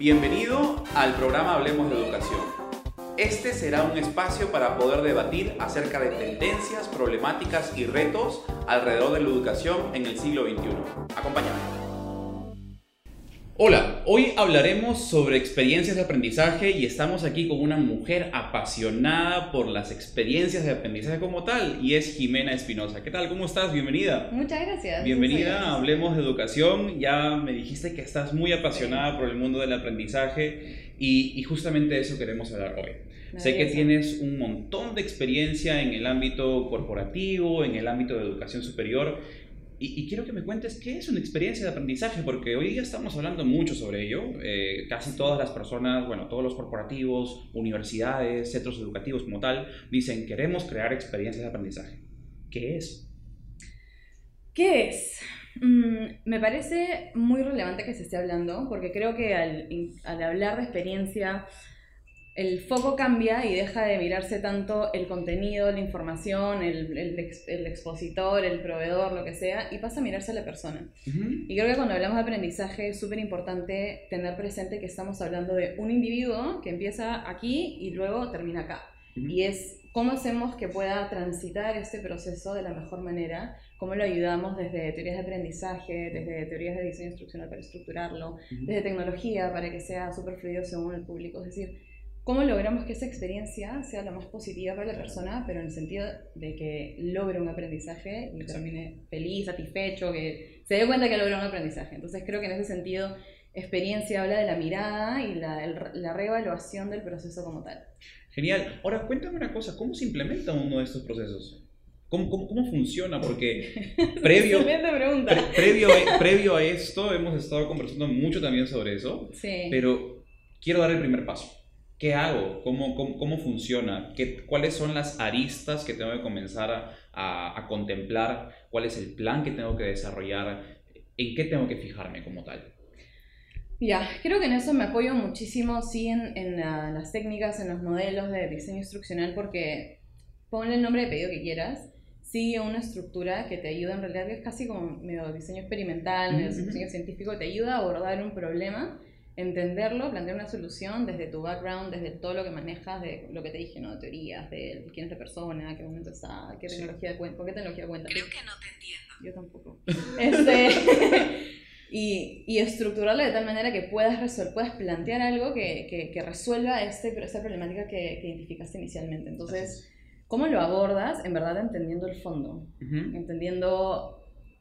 Bienvenido al programa Hablemos de Educación. Este será un espacio para poder debatir acerca de tendencias, problemáticas y retos alrededor de la educación en el siglo XXI. Acompáñame. Hola, hoy hablaremos sobre experiencias de aprendizaje y estamos aquí con una mujer apasionada por las experiencias de aprendizaje como tal y es Jimena Espinosa. ¿Qué tal? ¿Cómo estás? Bienvenida. Muchas gracias. Bienvenida Hablemos de Educación. Ya me dijiste que estás muy apasionada por el mundo del aprendizaje y, y justamente eso queremos hablar hoy. Sé que tienes un montón de experiencia en el ámbito corporativo, en el ámbito de educación superior y, quiero que me cuentes qué es una experiencia de aprendizaje, porque hoy ya estamos hablando mucho sobre ello. Eh, casi todas las personas, bueno, todos los corporativos, universidades, centros educativos como tal, dicen queremos crear experiencias de aprendizaje. ¿Qué es? ¿Qué es? Mm, me parece muy relevante que se esté hablando, porque creo que al, al hablar de experiencia el foco cambia y deja de mirarse tanto el contenido, la información, el, el, expositor, el proveedor, lo que sea, y pasa a mirarse a la persona. Y creo que cuando hablamos de aprendizaje es súper importante tener presente que estamos hablando de un individuo que empieza aquí y luego termina acá. Y es cómo hacemos que pueda transitar este proceso de la mejor manera, cómo lo ayudamos desde teorías de aprendizaje, desde teorías de diseño instruccional para estructurarlo, desde tecnología para que sea súper fluido según el público. Es decir, ¿Cómo logramos que esa experiencia sea lo más positiva para la persona, pero en el sentido de que logre un aprendizaje y termine feliz, satisfecho, que se dé cuenta que logró un aprendizaje? Entonces creo que en ese sentido experiencia habla de la mirada y la, la reevaluación del proceso como tal. Genial. Ahora cuéntame una cosa, ¿cómo se implementa uno de estos procesos? ¿Cómo, cómo, cómo funciona? Porque previo, previo, a, previo a esto hemos estado conversando mucho también sobre eso, sí. pero quiero dar el primer paso. ¿Qué hago? ¿Cómo, cómo, funciona? ¿Qué, ¿Cuáles son las aristas que tengo que comenzar a, a, contemplar? ¿Cuál es el plan que tengo que desarrollar? ¿En qué tengo que fijarme como tal? Ya, creo que en eso me apoyo muchísimo, sí, en, en las técnicas, en los modelos de diseño instruccional, porque ponle el nombre de pedido que quieras, sigue una estructura que te ayuda, en realidad es casi como medio diseño experimental, medio diseño científico, te ayuda a abordar un problema entenderlo, plantear una solución desde tu background, desde todo lo que manejas, de lo que te dije, ¿no? Teorías, de quién es la persona, qué momento está, qué tecnología cuenta, con qué tecnología cuenta. Creo que no te entiendo. Yo tampoco. Este, y, y, estructurarlo de tal manera que puedas, resolver, puedas plantear algo que, que, que resuelva este, esta problemática que, que, identificaste inicialmente. Entonces, ¿cómo lo abordas? En verdad entendiendo el fondo, entendiendo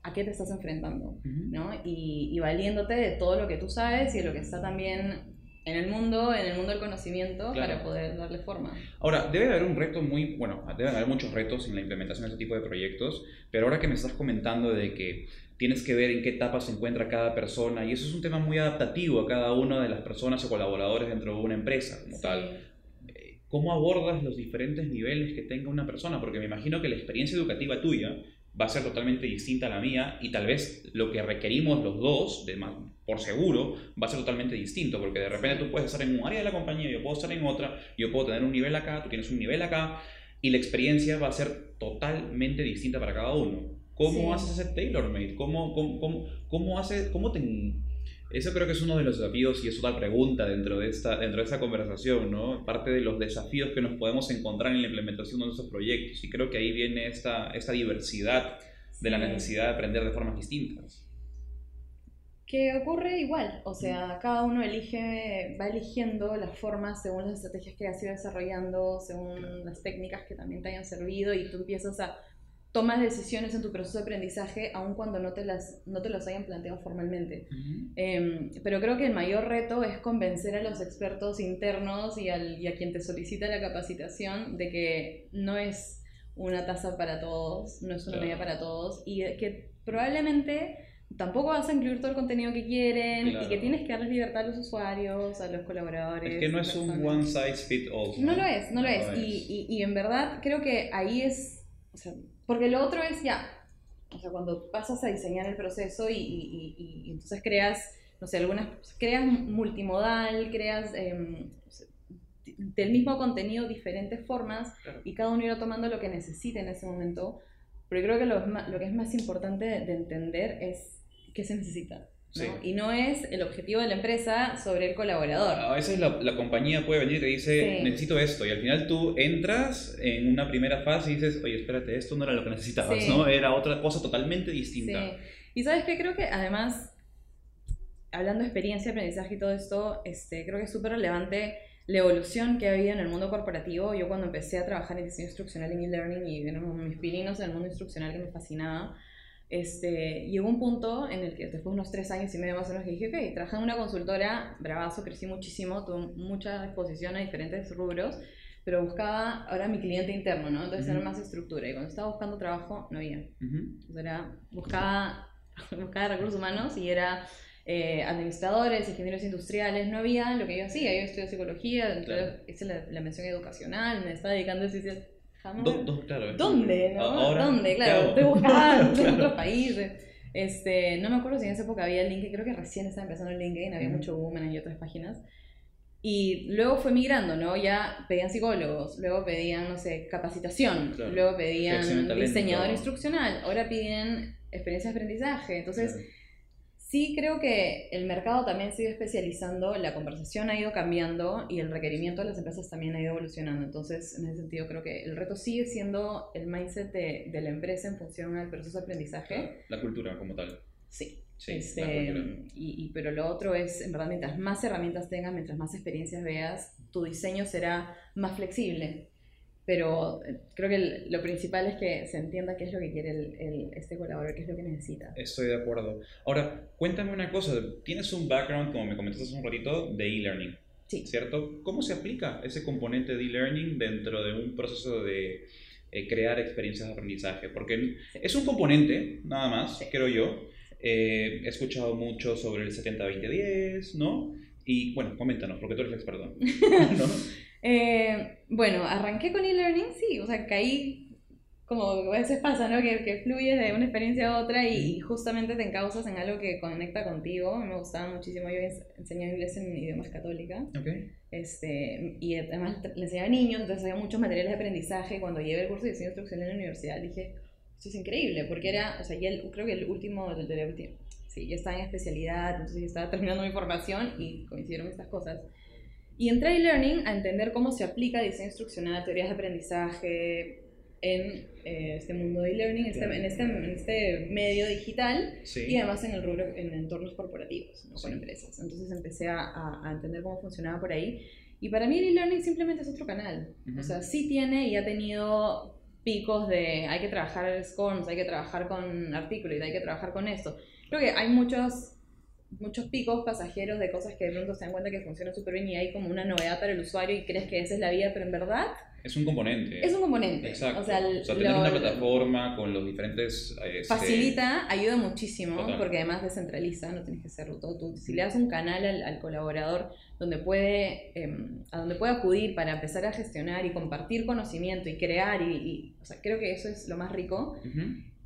a qué te estás enfrentando, ¿no? Y, y, valiéndote de todo lo que tú sabes y de lo que está también en el mundo, en el mundo del conocimiento, para poder darle forma. Ahora, debe haber un reto muy, bueno, debe haber muchos retos en la implementación de este tipo de proyectos, pero ahora que me estás comentando de que tienes que ver en qué etapa se encuentra cada persona, y eso es un tema muy adaptativo a cada una de las personas o colaboradores dentro de una empresa como tal. Eh, ¿Cómo abordas los diferentes niveles que tenga una persona? Porque me imagino que la experiencia educativa tuya va a ser totalmente distinta a la mía y tal vez lo que requerimos los dos, de por seguro, va a ser totalmente distinto, porque de repente tú puedes estar en un área de la compañía, yo puedo estar en otra, yo puedo tener un nivel acá, tú tienes un nivel acá, y la experiencia va a ser totalmente distinta para cada uno. ¿Cómo haces ese tailor-made? ¿Cómo, cómo, cómo, cómo, hace, cómo te eso creo que es uno de los desafíos y es otra pregunta dentro de esta, dentro de esta conversación, ¿no? Parte de los desafíos que nos podemos encontrar en la implementación de nuestros proyectos. Y creo que ahí viene esta, esta diversidad de la necesidad de aprender de formas distintas. Que ocurre igual, o sea, cada uno elige, va eligiendo las formas según las estrategias que has ido desarrollando, según las técnicas que también te hayan servido y tú empiezas a tomas decisiones en tu proceso de aprendizaje aun cuando no te las, no te los hayan planteado formalmente. Em, pero creo que el mayor reto es convencer a los expertos internos y, al, y a quien te solicita la capacitación de que no es una tasa para todos, no es una medida para todos y que probablemente tampoco vas a incluir todo el contenido que quieren y que tienes que darles libertad a los usuarios, a los colaboradores. Es que no es un one size fit all. No, lo es, no, lo es. Y, y, y, en verdad creo que ahí es, o sea, porque lo otro es ya, o sea, cuando pasas a diseñar el proceso y, y, y, entonces creas, no sé, algunas, creas multimodal, creas em, del mismo contenido diferentes formas y cada uno irá tomando lo que necesite en ese momento. Pero yo creo que lo, lo que es más importante de, entender es qué se necesita. ¿No? Sí. Y no es el objetivo de la empresa sobre el colaborador. A veces la, la compañía puede venir y te dice, Sí. necesito esto, y al final tú entras en una primera fase y dices, oye, espérate, esto no era lo que necesitabas, Sí. ¿no? Era otra cosa totalmente distinta. Y sabes qué, creo que además, hablando de experiencia, aprendizaje y todo esto, este, creo que es súper relevante la evolución que ha habido en el mundo corporativo. Yo cuando empecé a trabajar en diseño instruccional en e-learning y eran mis pininos en el mundo instruccional que me fascinaba, este, llegó un punto en el que después de unos tres años y medio más o menos que dije, ok, trabajé en una consultora, bravazo, crecí muchísimo, tuve mucha exposición a diferentes rubros, pero buscaba ahora mi cliente interno, ¿no? Entonces era Ujú. más estructura y cuando estaba buscando trabajo no había. Ujú. Entonces era, buscaba, buscaba recursos humanos y era eh, administradores, ingenieros industriales, no había lo que yo hacía. Yo estudié psicología, entonces Claro. hice la, la mención educacional, me estaba dedicando a decía, jamás. Do- do- claro, ¿Dónde? ¿no? Ahora, ¿Dónde? ¿qué Claro, estoy buscando en otros países. Este, no me acuerdo si en esa época había LinkedIn, creo que recién estaba empezando el LinkedIn, había mucho boom y otras páginas. Y luego fue migrando, ¿no? Ya pedían psicólogos, luego pedían, no sé, capacitación, Claro. luego pedían diseñador instruccional, ahora piden experiencia de aprendizaje. Entonces, Claro. Sí creo que el mercado también se ha ido especializando, la conversación ha ido cambiando y el requerimiento de las empresas también ha ido evolucionando. Entonces, en ese sentido, creo que el reto sigue siendo el mindset de, de la empresa en función al proceso de aprendizaje. La cultura como tal. Sí. Sí, Este, la cultura. y, y- pero lo otro es, en verdad, mientras más herramientas tengas, mientras más experiencias veas, tu diseño será más flexible. Pero eh, creo que lo principal es que se entienda qué es lo que quiere el, el- este colaborador, qué es lo que necesita. Estoy de acuerdo. Ahora, cuéntame una cosa. Tienes un background, como me comentaste hace un ratito, de e-learning, Sí. ¿cierto? ¿Cómo se aplica ese componente de e-learning dentro de un proceso de eh, crear experiencias de aprendizaje? Porque Sí. es un componente, nada más, Sí. creo yo. Eh, he escuchado mucho sobre el 70-20-10, ¿no? Y bueno, coméntanos, porque tú eres el experto. ¿no? Eh, bueno, arranqué con e-learning, sí, o sea, caí como a veces pasa, ¿no? Que, que fluyes de una experiencia a otra y, justamente te encausas en algo que conecta contigo. Me gustaba muchísimo, yo ens- enseñaba inglés en idiomas católica. Ok. Este, y además le enseñaba a niños, entonces había muchos materiales de aprendizaje. Cuando llevé el curso de diseño instruccional en la universidad dije, esto es increíble, porque era, o sea, ya el- creo que el último, el de la última, sí, ya estaba en especialidad, entonces yo estaba terminando mi formación y coincidieron estas cosas. Y entré a e-learning a entender cómo se aplica diseño instruccional, teorías de aprendizaje en eh, este mundo de e-learning, en, este- Claro. en, este, en este medio digital Sí. y además en el rubro, en entornos corporativos, ¿no? con Sí. empresas. Entonces empecé a, a- entender cómo funcionaba por ahí. Y para mí el e-learning simplemente es otro canal. Ujú. O sea, sí tiene y ha tenido picos de hay que trabajar SCORMS, hay que trabajar con artículos, hay que trabajar con esto. Creo que hay muchos muchos picos pasajeros de cosas que de pronto se dan cuenta que funcionan súper bien y hay como una novedad para el usuario y crees que esa es la vida, pero en verdad Es un componente. es un componente. Exacto. O sea, tener lo- una plataforma con los diferentes... este, Facilita, ayuda muchísimo, Total. porque además descentraliza, no tienes que hacerlo todo tú. Si le das un canal al, al colaborador donde puede, em, a donde puede acudir para empezar a gestionar y compartir conocimiento y crear, y, y- o sea, creo que eso es lo más rico.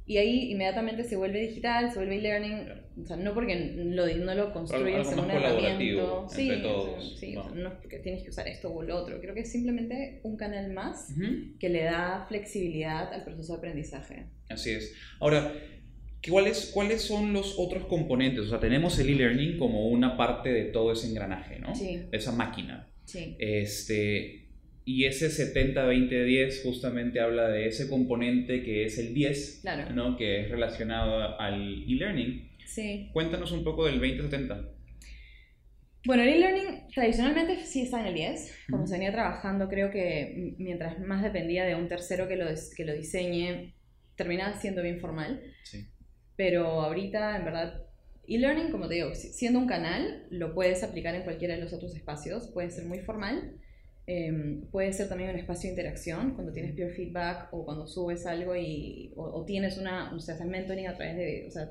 Y ahí inmediatamente se vuelve digital, se vuelve e-learning, o sea, no porque lo, no lo construyes en colaborativo herramienta. Sí, entre o sea, todos, sí, ¿no? o sea, no es porque tienes que usar esto o lo otro. Creo que es simplemente un canal más que le da flexibilidad al proceso de aprendizaje. Así es. Ahora, ¿cuáles, ¿cuáles son los otros componentes? O sea, tenemos el e-learning como una parte de todo ese engranaje, ¿no? Sí. De esa máquina. Sí. Este, y ese 70-20-10 justamente habla de ese componente que es el 10, Claro. ¿no? Que es relacionado al e-learning. Sí. Cuéntanos un poco del 20-70. Bueno, el e-learning tradicionalmente sí está en el 10. Como se venía trabajando, creo que mientras más dependía de un tercero que lo, que lo diseñe, terminaba siendo bien formal. Sí. Pero ahorita, en verdad, e-learning, como te digo, si- siendo un canal, lo puedes aplicar en cualquiera de los otros espacios. Puede ser muy formal. Em, puede ser también un espacio de interacción, cuando tienes peer feedback o cuando subes algo y, o, o tienes una, o sea, haces mentoring a través de, o sea,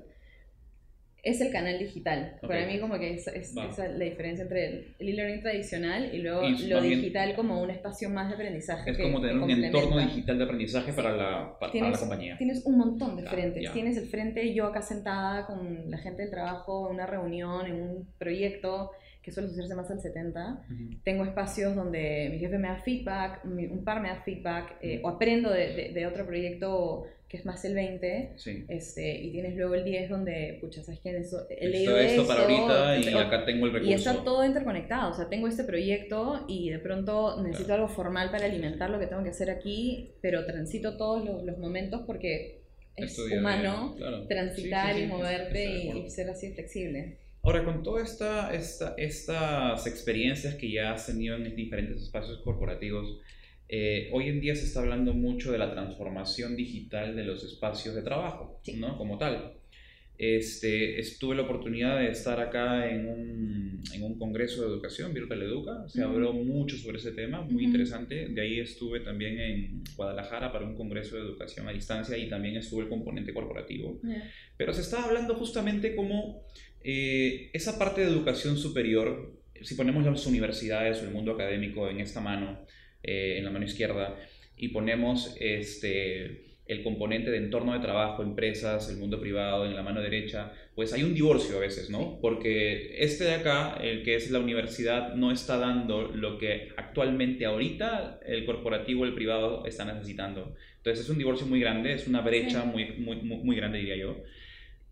es el canal digital. Ok. Para mí como que es, es- esa es la diferencia entre el el e-learning tradicional y luego Y lo digital como un espacio más de aprendizaje. Es que- como tener un entorno digital de aprendizaje para la, para, para la Tienes- compañía. Tienes un montón de frentes. ya. Tienes el frente yo acá sentada con la gente del trabajo en una reunión, en un proyecto, que suele hacerse más al 70. Tengo espacios donde mi jefe me da feedback, un par me da feedback, eh, o aprendo de, de, otro proyecto que es más el 20, este, y tienes luego el 10 donde, pucha, ¿sabes qué? Eso, he leído esto, para ahorita y acá tengo el recurso. Y está todo interconectado, o sea, tengo este proyecto y de pronto necesito algo formal para alimentar lo que tengo que hacer aquí, pero transito todos los, los momentos porque es humano transitar y moverte y, ser así flexible. Ahora, con todas esta, esta, estas experiencias que ya has tenido en diferentes espacios corporativos, eh, hoy en día se está hablando mucho de la transformación digital de los espacios de trabajo, ¿no? Como tal. Este, estuve la oportunidad de estar acá en un, en un congreso de educación, Virtual Educa. Se habló mucho sobre ese tema, muy interesante. De ahí estuve también en Guadalajara para un congreso de educación a distancia y también estuve el componente corporativo. Pero se estaba hablando justamente como eh, esa parte de educación superior, si ponemos las universidades o el mundo académico en esta mano, eh, en la mano izquierda, y ponemos este el componente de entorno de trabajo, empresas, el mundo privado en la mano derecha, pues hay un divorcio a veces, ¿no? Porque este de acá, el que es la universidad, no está dando lo que actualmente ahorita el corporativo, el privado está necesitando. Entonces es un divorcio muy grande, es una brecha muy, muy, muy, grande, diría yo.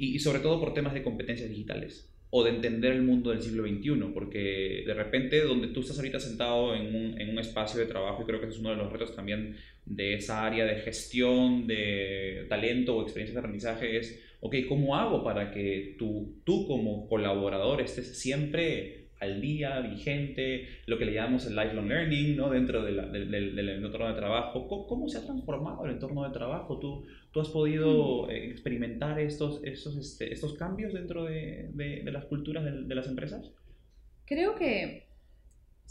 Y sobre todo por temas de competencias digitales o de entender el mundo del siglo XXI, porque de repente donde tú estás ahorita sentado en un, en un, espacio de trabajo, y creo que ese es uno de los retos también de esa área de gestión, de talento o experiencia de aprendizaje, es, ok, ¿cómo hago para que tú, tú como colaborador estés siempre al día, vigente, lo que le llamamos el lifelong learning, ¿no? Dentro de del, entorno de trabajo. ¿Cómo, se ha transformado el entorno de trabajo? ¿Tú, tú has podido eh, experimentar estos, estos, este, estos cambios dentro de, de las culturas de, las empresas? Creo que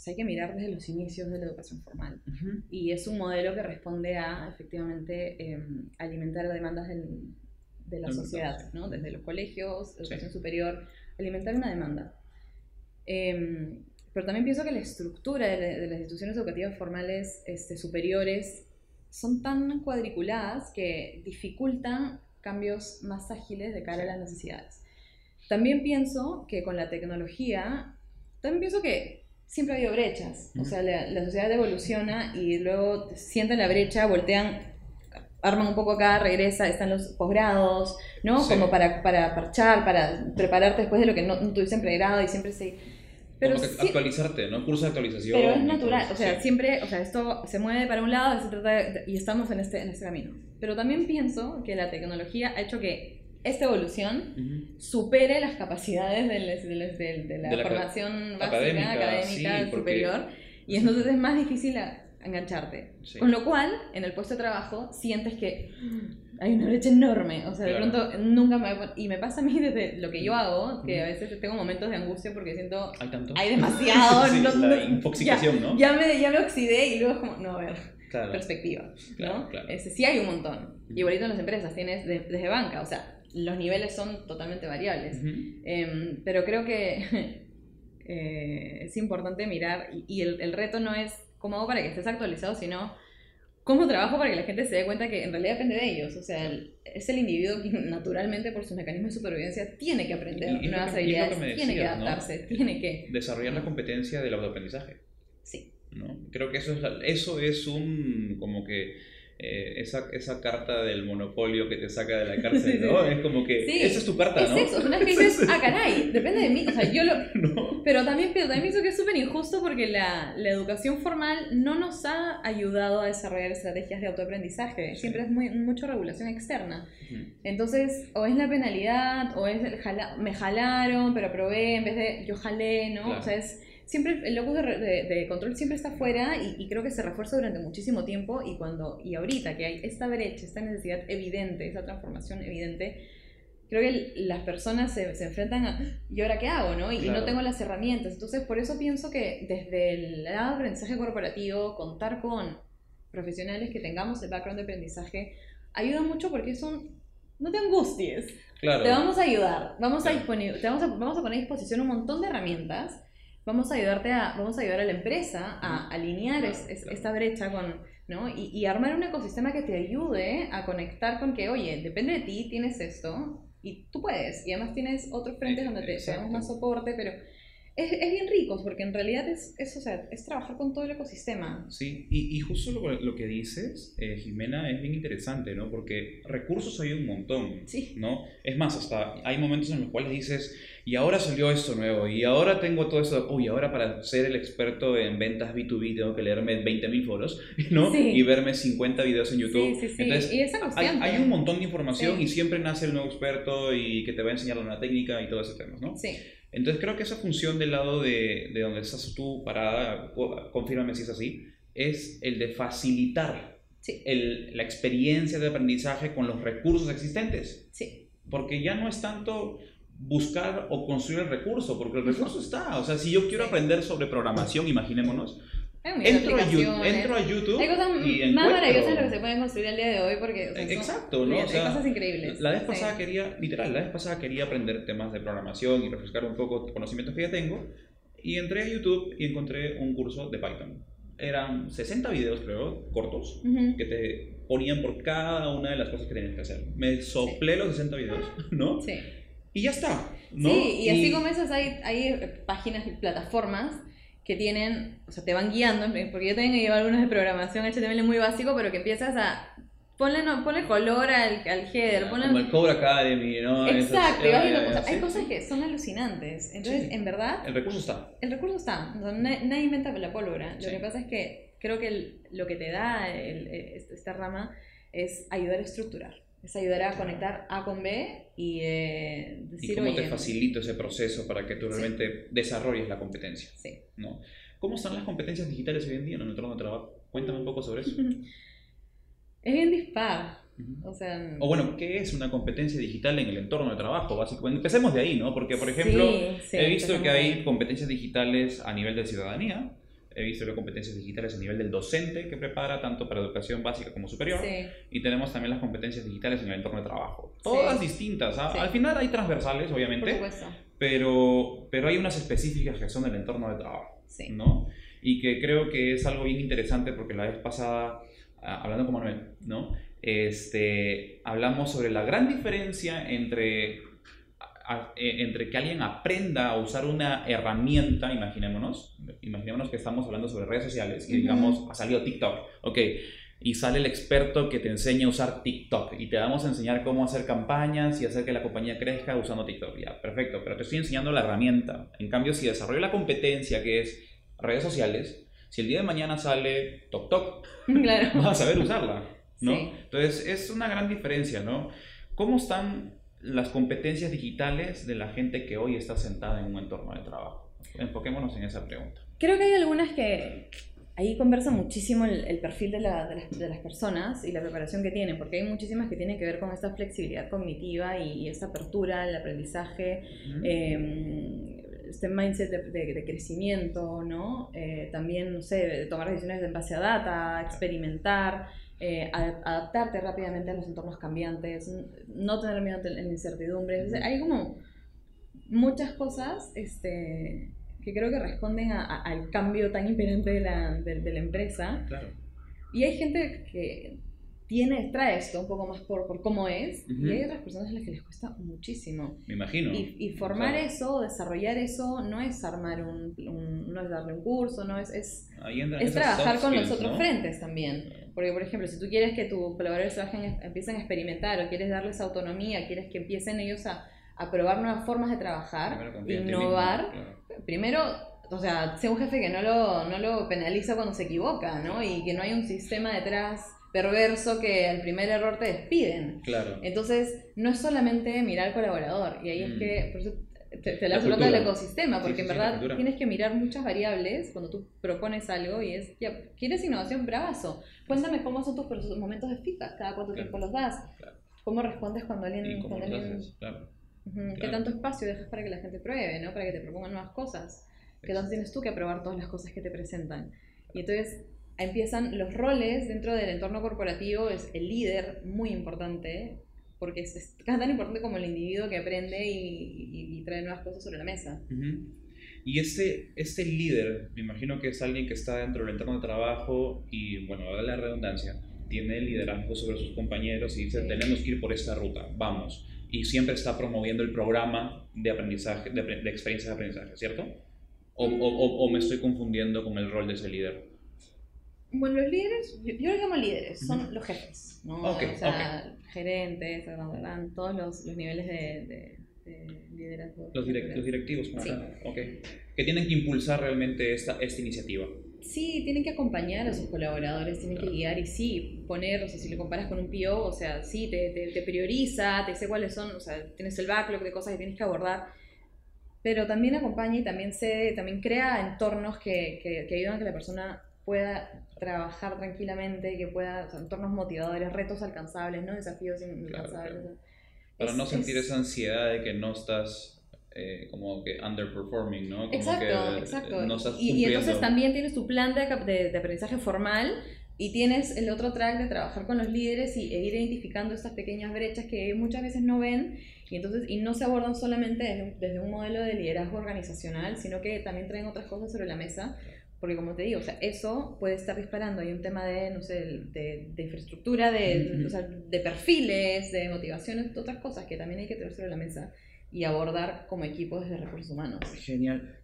hay que mirar desde los inicios de la educación formal. Y es un modelo que responde a, efectivamente, em, alimentar demandas de la sociedad, ¿no? Desde los colegios, educación superior, alimentar una demanda. Em, pero también pienso que la estructura de, las instituciones educativas formales este, superiores son tan cuadriculadas que dificultan cambios más ágiles de cara a las necesidades. También pienso que con la tecnología, también pienso que siempre ha habido brechas. O sea, la, sociedad evoluciona y luego sienten la brecha, voltean, arman un poco acá, regresa, están los posgrados, ¿no? Como para, para parchar, para prepararte después de lo que no, no tuviste en pregrado y siempre se pero Como que actualizarte, ¿no? Curso de actualización. Pero es natural, o sea, siempre, o sea, esto se mueve para un lado se trata y estamos en este, en este camino. Pero también pienso que la tecnología ha hecho que esta evolución supere las capacidades de, de, la, formación básica, académica, superior, y entonces es más difícil engancharte. Con lo cual, en el puesto de trabajo, sientes que hay una brecha enorme. O sea, de pronto nunca me... Y me pasa a mí desde lo que yo hago, que a veces tengo momentos de angustia porque siento... Hay tanto. Hay demasiado. la infoxicación, ya, ¿no? Ya me, ya me oxidé y luego es como, no, a ver, perspectiva. ¿no? Este, sí hay un montón. Igualito en las empresas, tienes desde banca, o sea, los niveles son totalmente variables. Em, pero creo que eh, es importante mirar y, el, el reto no es cómo hago para que estés actualizado, sino cómo trabajo para que la gente se dé cuenta que en realidad depende de ellos. O sea, es el individuo que naturalmente por sus mecanismos de supervivencia tiene que aprender nuevas habilidades, tiene que adaptarse, tiene que... Desarrollar la competencia del autoaprendizaje. Sí. ¿no? Creo que eso es, eso es un, como que eh, esa, esa carta del monopolio que te saca de la cárcel, ¿no? Es como que esa es tu carta, ¿no? Es eso, una que dices, ah, caray, depende de mí, o sea, yo lo... Pero también, pero también pienso que es súper injusto porque la, la, educación formal no nos ha ayudado a desarrollar estrategias de autoaprendizaje, siempre es muy, mucho regulación externa. Entonces, o es la penalidad, o es el me jalaron, pero aprobé en vez de yo jalé, ¿no? O sea, es siempre el locus de, control siempre está fuera y, creo que se refuerza durante muchísimo tiempo y cuando y ahorita que hay esta brecha, esta necesidad evidente, esa transformación evidente, creo que las personas se, se enfrentan a ¿y ahora qué hago? ¿no? Y, no tengo las herramientas. Entonces, por eso pienso que desde el lado de aprendizaje corporativo, contar con profesionales que tengamos el background de aprendizaje ayuda mucho porque son no te angusties. Te vamos a ayudar, vamos, a te vamos, a, vamos a poner a disposición un montón de herramientas vamos a ayudarte a, vamos a ayudar a la empresa a alinear esta brecha con, ¿no? Y, armar un ecosistema que te ayude a conectar con que, oye, depende de ti, tienes esto y tú puedes. Y además tienes otros frentes donde te, damos más soporte, pero es, es, bien rico, porque en realidad es, es, o sea, es trabajar con todo el ecosistema. Sí, y, y justo lo, lo, que dices, eh, Jimena, es bien interesante, ¿no? Porque recursos hay un montón, sí. ¿no? Es más, hasta hay momentos en los cuales dices, y ahora salió esto nuevo, y ahora tengo todo esto, uy, ahora para ser el experto en ventas B2B tengo que leerme 20.000 foros, ¿no? Sí. Y verme 50 videos en YouTube. Sí, sí, sí. Entonces, y es hay, hay, un montón de información y siempre nace el nuevo experto y que te va a enseñar una técnica y todo ese tema, ¿no? Sí. Entonces creo que esa función del lado de, de donde estás tú parada, confírmame si es así, es el de facilitar sí. el, la experiencia de aprendizaje con los recursos existentes. Sí. Porque ya no es tanto buscar o construir el recurso, porque el recurso está. O sea, si yo quiero aprender sobre programación, imaginémonos, Hay de entro a, YouTube, entro a YouTube Hay cosas y más maravillosas lo que se pueden construir el día de hoy porque o sea, son- Exacto, ¿no? O hay sea, cosas increíbles. La vez Sí. pasada quería, literal, la vez pasada quería aprender temas de programación y refrescar un poco los conocimientos que ya tengo. Y entré a YouTube y encontré un curso de Python. Eran 60 videos, creo, cortos, Ujú. que te ponían por cada una de las cosas que tenías que hacer. Me soplé los 60 videos, ¿no? Sí. Y ya está, ¿no? Sí, y así como esas hay, hay páginas y plataformas que tienen, o sea, te van guiando, porque yo también he llevado algunas de programación HTML muy básico, pero que empiezas a ponle, no, ponle color al, al header, ponle... Como el Cobra Academy, ¿no? Exacto, Esas- sí, hay cosas que son alucinantes. Entonces, Sí. en verdad, El recurso está. el recurso está. O sea, nadie inventa la pólvora. Lo que pasa es que creo que el- lo que te da el- el- esta rama es ayudar a estructurar. Es ayudar a conectar A con B y eh, Y decir, cómo oye, te facilito ese proceso para que tú Sí. realmente desarrolles la competencia, Sí. ¿no? ¿Cómo están las competencias digitales hoy en día en el entorno de trabajo? Cuéntame un poco sobre eso. Es bien dispar. O sea, O bueno, ¿qué es una competencia digital en el entorno de trabajo? Básicamente, empecemos de ahí, ¿no? Porque, por ejemplo, Sí, sí, he visto que hay competencias digitales a nivel de ciudadanía, he visto hay competencias digitales a nivel del docente que prepara tanto para educación básica como superior, Sí, y tenemos también las competencias digitales en el entorno de trabajo. Todas distintas, ¿ah? Sí. Al final hay transversales, por obviamente, supuesto. pero, pero hay unas específicas que son del entorno de trabajo. Sí. ¿no? Y que creo que es algo bien interesante porque la vez pasada, ah, hablando con Manuel, ¿no? Este, hablamos sobre la gran diferencia entre, a- e- entre que alguien aprenda a usar una herramienta, imaginémonos, imaginémonos que estamos hablando sobre redes sociales y Ujú. digamos, ha salido TikTok, ok, y sale el experto que te enseña a usar TikTok y te vamos a enseñar cómo hacer campañas y hacer que la compañía crezca usando TikTok. Ya, perfecto, pero te estoy enseñando la herramienta. En cambio, si desarrollo la competencia que es redes sociales, si el día de mañana sale TokTok, claro. vas a saber usarla, ¿no? Sí. Entonces, es una gran diferencia, ¿no? ¿Cómo están las competencias digitales de la gente que hoy está sentada en un entorno de trabajo? Enfoquémonos en esa pregunta. Creo que hay algunas que ahí conversa muchísimo el, el perfil de, la- de las, de las personas y la preparación que tienen, porque hay muchísimas que tienen que ver con esta flexibilidad cognitiva y, y esta apertura al aprendizaje, eh, este mindset de, de- crecimiento, ¿no? Eh, también, no sé, tomar decisiones en base a data, experimentar, eh, a- adaptarte rápidamente a los entornos cambiantes, no tener miedo ante la incertidumbre. O sea, hay como muchas cosas este, que creo que responden a- a- al cambio tan imperante de la, de- de la empresa. Claro. Y hay gente que tiene, trae esto un poco más por, por cómo es, y hay otras personas a las que les cuesta muchísimo. Me imagino. Y, y formar Claro. eso, desarrollar eso, no es armar un, un- no es darle un curso, no es, es, es trabajar con los otros ¿no? frentes también. Porque, por ejemplo, si tú quieres que tus colaboradores trabajen, empiecen a experimentar o quieres darles autonomía, quieres que empiecen ellos a, a probar nuevas formas de trabajar, mismo, innovar, claro. primero, o sea, sea un jefe que no lo, no lo penaliza cuando se equivoca, ¿no? Y que no hay un sistema detrás perverso que al primer error te despiden. Claro. Entonces, no es solamente mirar al colaborador, y ahí es Mm. que, por eso te, te La hablando del ecosistema, porque sí, en sí, verdad tienes que mirar muchas variables cuando tú propones algo y es, ya, ¿quieres innovación? Bravazo. Cuéntame cómo son tus momentos de feedback, cada cuánto Claro. tiempo los das, Claro. cómo respondes cuando alguien... ¿Y cómo cuando alguien- haces? Claro. ¿Qué tanto espacio dejas para que la gente pruebe, ¿no? Para que te propongan nuevas cosas. ¿Qué tanto tienes tú que aprobar todas las cosas que te presentan? Y entonces empiezan los roles dentro del entorno corporativo, es el líder muy importante, porque es, tan importante como el individuo que aprende y, y- y trae nuevas cosas sobre la mesa. Y este, este líder, me imagino que es alguien que está dentro del entorno de trabajo y, bueno, a la redundancia, tiene liderazgo sobre sus compañeros y dice, Sí. tenemos que ir por esta ruta, vamos. Y siempre está promoviendo el programa de aprendizaje, de, apre- de aprendizaje, ¿cierto? O, o, o, me estoy confundiendo con el rol de ese líder? Bueno, los líderes, yo, yo los llamo líderes, son los jefes, ¿no? Ok, o sea, gerentes, todos los, los niveles de, de, liderazgo. Los, los directivos, como Sí. ok. Que tienen que impulsar realmente esta, esta iniciativa. Sí, tienen que acompañar a sus colaboradores, tienen que guiar y sí, poner, o sea, si lo comparas con un PO, o sea, sí, te, te, te prioriza, te dice cuáles son, o sea, tienes el backlog de cosas que tienes que abordar, pero también acompaña y también se, también crea entornos que, que, que ayudan a que la persona pueda trabajar tranquilamente, que pueda, o sea, entornos motivadores, retos alcanzables, no desafíos inalcanzables. claro. Para Es- no sentir es- esa ansiedad de que no estás eh, como que underperforming, ¿no? Como Exacto, que, eh, exacto. No estás y, y entonces también tienes tu plan de, de- de aprendizaje formal y tienes el otro track de trabajar con los líderes y, e ir identificando estas pequeñas brechas que muchas veces no ven y entonces y no se abordan solamente desde desde un modelo de liderazgo organizacional, sino que también traen otras cosas sobre la mesa. Porque como te digo, o sea, eso puede estar disparando. Hay un tema de, no sé, de, de infraestructura, de, o sea, de perfiles, de motivaciones, otras cosas que también hay que tener sobre la mesa y abordar como equipo desde recursos humanos. Genial.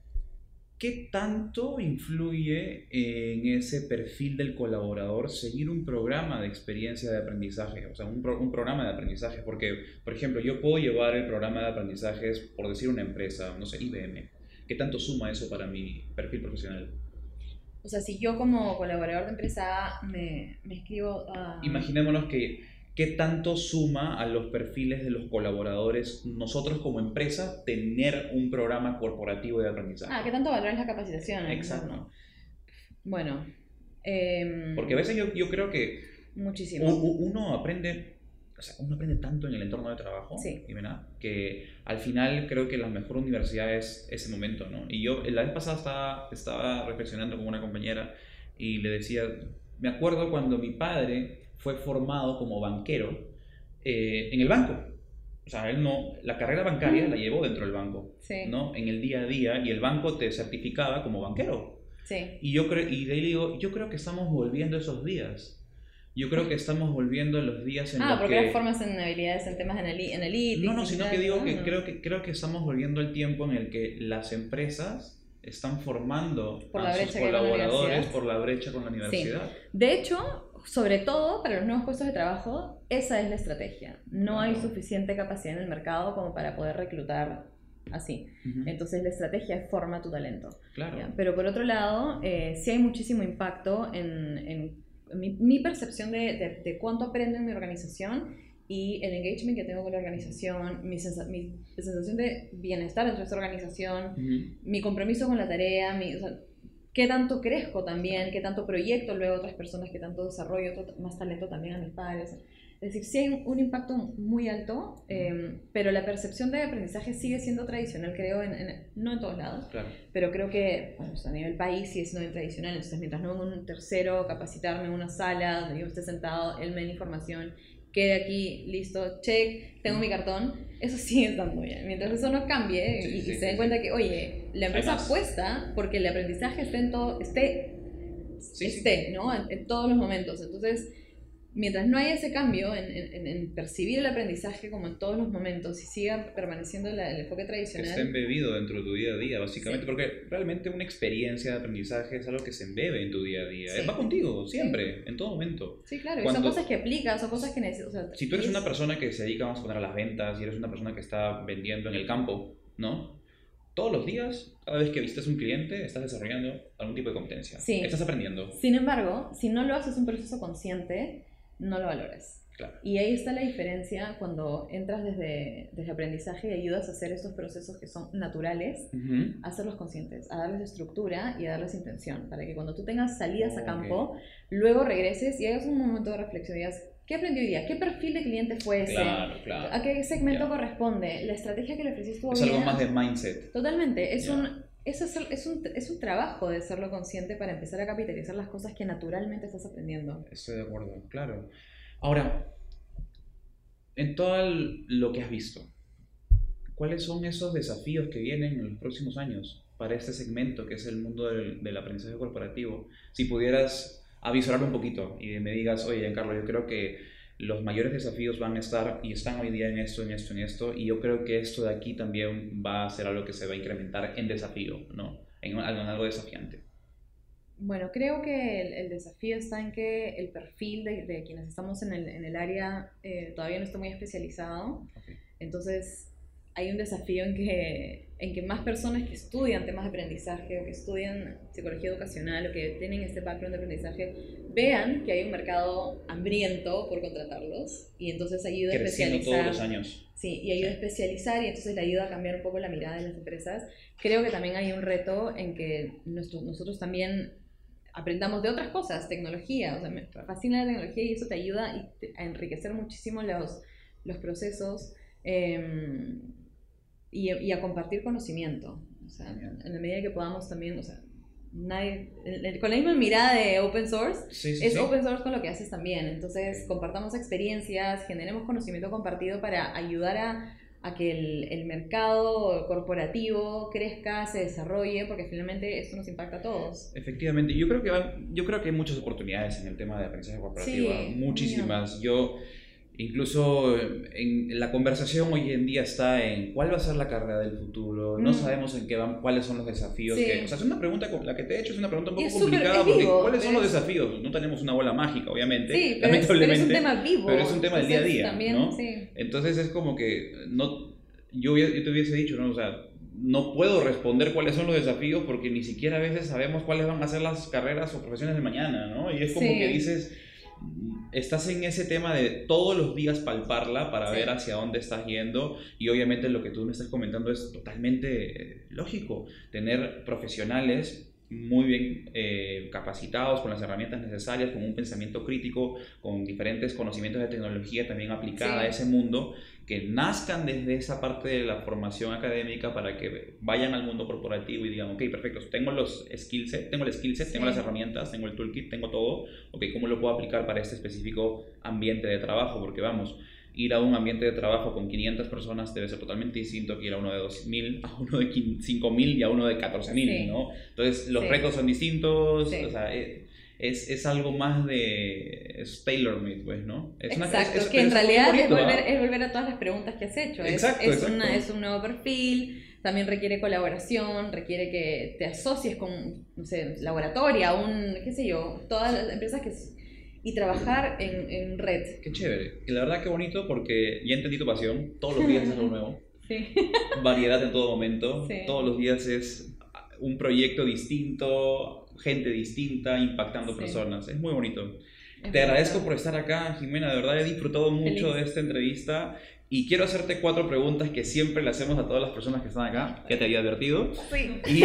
¿Qué tanto influye en ese perfil del colaborador seguir un programa de experiencia de aprendizaje? O sea, un, pro- un programa de aprendizaje. Porque, por ejemplo, yo puedo llevar el programa de aprendizajes, por decir una empresa, no sé, IBM. ¿Qué tanto suma eso para mi perfil profesional? O sea, si yo como colaborador de empresa A me, me escribo a... Imaginémonos que qué tanto suma a los perfiles de los colaboradores nosotros como empresa tener un programa corporativo de aprendizaje. Ah, ¿qué tanto valoras la capacitación? Exacto. ¿no? Bueno, em, Porque a veces yo, yo creo que muchísimo. uno aprende, o sea, uno aprende tanto en el entorno de trabajo, Sí. Jimena, que al final creo que la mejor universidad es ese momento, ¿no? Y yo la vez pasada estaba, estaba reflexionando con una compañera y le decía, me acuerdo cuando mi padre fue formado como banquero eh, en el banco. O sea, él no, la carrera bancaria la llevó dentro del banco, Sí, ¿no? En el día a día y el banco te certificaba como banquero. sí. Y yo creo, y de ahí le digo, yo creo que estamos volviendo esos días. Yo creo que estamos volviendo a los días en Ah, los porque que... las formas en habilidades en temas en el, en el IT. No, no, sino que digo que no. creo que creo que estamos volviendo al tiempo en el que las empresas están formando Por la a sus la colaboradores universidad. por la brecha con la universidad. De hecho, sobre todo para los nuevos puestos de trabajo, esa es la estrategia. No hay suficiente capacidad en el mercado como para poder reclutar así. Ujú, Entonces la estrategia es forma tu talento. claro. ¿ya? Pero por otro lado, eh, sí hay muchísimo impacto en, en mi, mi percepción de, de- de cuánto aprendo en mi organización y el engagement que tengo con la organización, mi, sensa- mi sensación de bienestar dentro de esa organización, mi compromiso con la tarea, mi, o sea, qué tanto crezco también, qué tanto proyecto luego otras personas, qué tanto desarrollo más talento también a mis padres. Es decir, sí hay un, impacto muy alto, eh, pero la percepción de aprendizaje sigue siendo tradicional, creo, en, en- no en todos lados, Claro. pero creo que bueno, a nivel país sí es no tradicional. Entonces, mientras no venga un tercero, capacitarme en una sala donde yo esté sentado, él me da información, quede aquí, listo, check, tengo mi cartón, eso sigue estando bien. Mientras eso no cambie Sí, y, y se den cuenta que, oye, la empresa apuesta porque el aprendizaje esté en todo, esté, sí. esté, ¿no? En, en todos los momentos. Entonces, mientras no haya ese cambio en, en- en percibir el aprendizaje como en todos los momentos y siga permaneciendo la- el enfoque Que tradicional. esté embebido dentro de tu día a día, básicamente, Sí. porque realmente una experiencia de aprendizaje es algo que se embebe en tu día a día. Sí. Va contigo, siempre, en todo momento. Sí, claro, y Cuando- son cosas que aplicas, son cosas que necesitas. o sea, Si tú eres y una es- persona que se dedica, vamos a poner a las ventas, y eres una persona que está vendiendo en el campo, ¿no? Todos los días, cada vez que visitas un cliente, estás desarrollando algún tipo de competencia. Sí. Estás aprendiendo. Sin embargo, si no lo haces un proceso consciente, no lo valoras. Claro. Y ahí está la diferencia cuando entras desde, desde aprendizaje y ayudas a hacer estos procesos que son naturales, a hacerlos conscientes, a darles estructura y a darles intención, para que cuando tú tengas salidas a campo, luego regreses y hagas un momento de reflexión y digas, ¿qué aprendí hoy día? ¿Qué perfil de cliente fue ese? Claro, claro. ¿A qué segmento corresponde? ¿La estrategia que le ofreciste Es algo bien? más de mindset. Totalmente, es, un, es, es, un, es un trabajo de serlo consciente para empezar a capitalizar las cosas que naturalmente estás aprendiendo. Estoy de acuerdo, claro. Ahora, en todo lo que has visto, ¿cuáles son esos desafíos que vienen en los próximos años para este segmento que es el mundo del, aprendizaje corporativo? Si pudieras avisorar un poquito y me digas, oye, Giancarlo, yo creo que los mayores desafíos van a estar y están hoy día en esto, en esto, en esto, y yo creo que esto de aquí también va a ser algo que se va a incrementar en desafío, ¿no? en algo, en algo desafiante? Bueno, creo que el, el, desafío está en que el perfil de, de quienes estamos en el, en el área eh, todavía no está muy especializado. Okay. Entonces, hay un desafío en que, en que más personas que estudian temas de aprendizaje o que estudian psicología educacional o que tienen este background de aprendizaje vean que hay un mercado hambriento por contratarlos y entonces ayuda a especializar. todos los años. Sí, y ayuda a especializar y entonces le ayuda a cambiar un poco la mirada de las empresas. Creo que también hay un reto en que nuestro, nosotros también aprendamos de otras cosas, tecnología, o sea, me fascina la tecnología y eso te ayuda a enriquecer muchísimo los, los procesos eh, y, y a compartir conocimiento. O sea, en la medida que podamos también, o sea, nadie, con la misma mirada de open source, Sí, sí, es sí. open source con lo que haces también. Entonces, compartamos experiencias, generemos conocimiento compartido para ayudar a, a que el, el mercado corporativo crezca, se desarrolle, porque finalmente esto nos impacta a todos. Efectivamente, yo creo que van- yo creo que hay muchas oportunidades en el tema de aprendizaje corporativo, muchísimas. Yo incluso en la conversación hoy en día está en cuál va a ser la carrera del futuro, no Mm. sabemos en qué van, cuáles son los desafíos. Sí. que- o sea, es una pregunta la que te he hecho es una pregunta un poco complicada porque vivo, cuáles son los es- desafíos. No tenemos una bola mágica, obviamente, Sí, pero es, pero es un lamentablemente. tema vivo. pero es un tema del día a día, También, ¿no? sí. Entonces es como que no, yo, yo te hubiese dicho, ¿no? O sea, no puedo responder cuáles son los desafíos porque ni siquiera a veces sabemos cuáles van a ser las carreras o profesiones de mañana, ¿no? Y es como que dices, estás en ese tema de todos los días palparla para Sí. ver hacia dónde estás yendo y obviamente lo que tú me estás comentando es totalmente eh, lógico, tener profesionales muy bien eh, capacitados con las herramientas necesarias, con un pensamiento crítico, con diferentes conocimientos de tecnología también aplicada Sí. a ese mundo, que nazcan desde esa parte de la formación académica para que vayan al mundo corporativo y digan, ok, perfecto, tengo los skill set, tengo el skill set, tengo las herramientas, tengo el toolkit, tengo todo, ok, ¿cómo lo puedo aplicar para este específico ambiente de trabajo? Porque vamos, ir a un ambiente de trabajo con 500 personas debe ser totalmente distinto que ir a uno de 2.000, a uno de 5.000 y a uno de 14.000, Sí. ¿no? Entonces, los Sí. retos son distintos, Sí. o sea, eh, es, es algo más de... es tailor-made, pues, ¿no? Es una- Exacto, es- es que en realidad es, bonito, volver, es volver a todas las preguntas que has hecho. Exacto, es, exacto. Una, es un nuevo perfil, también requiere colaboración, requiere que te asocies con, no sé, laboratoria, un, qué sé yo, todas las empresas que... Y trabajar en, en red. Qué chévere. Y la verdad que bonito porque ya entendí tu pasión. Todos los días es algo nuevo. Sí. Variedad en todo momento. Sí. Todos los días es un proyecto distinto, gente distinta, impactando Sí. personas. Es muy bonito. Es Te agradezco por estar acá, Jimena. De verdad he disfrutado mucho Feliz. de esta entrevista. Y quiero hacerte cuatro preguntas que siempre le hacemos a todas las personas que están acá. Ya te había advertido. Sí. Y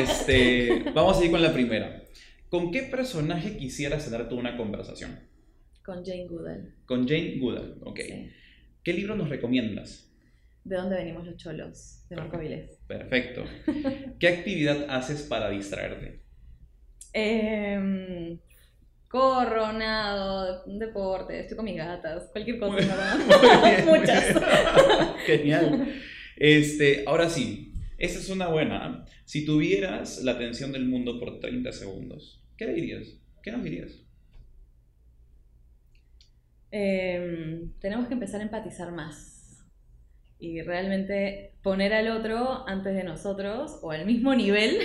este, vamos a ir con la primera. ¿Con qué personaje quisieras tener tú una conversación? Con Jane Goodall. Con Jane Goodall. Ok. Sí. ¿Qué libro nos recomiendas? ¿De dónde venimos los cholos? De Marco Vilés. Perfecto. ¿Qué actividad haces para distraerte? Em, corro, nado, un deporte, estoy con mis gatas, cualquier cosa, ¿verdad? Muy bien, Muchas. Genial. Este, ahora sí, esta es una buena. Si tuvieras la atención del mundo por 30 segundos, ¿qué dirías? ¿Qué nos dirías? Em, tenemos que empezar a empatizar más y realmente poner al otro antes de nosotros o al mismo nivel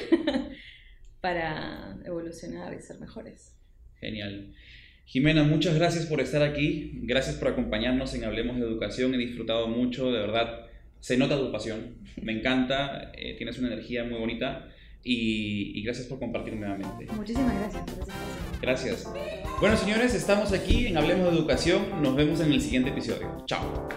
para evolucionar y ser mejores. Genial. Jimena, muchas gracias por estar aquí. Gracias por acompañarnos en Hablemos de Educación. He disfrutado mucho, de verdad. Se nota tu pasión. Me encanta. eh, tienes una energía muy bonita. Y, y gracias por compartir nuevamente. Muchísimas gracias. Gracias. Bueno, señores, estamos aquí en Hablemos de Educación. Nos vemos en el siguiente episodio. Chao.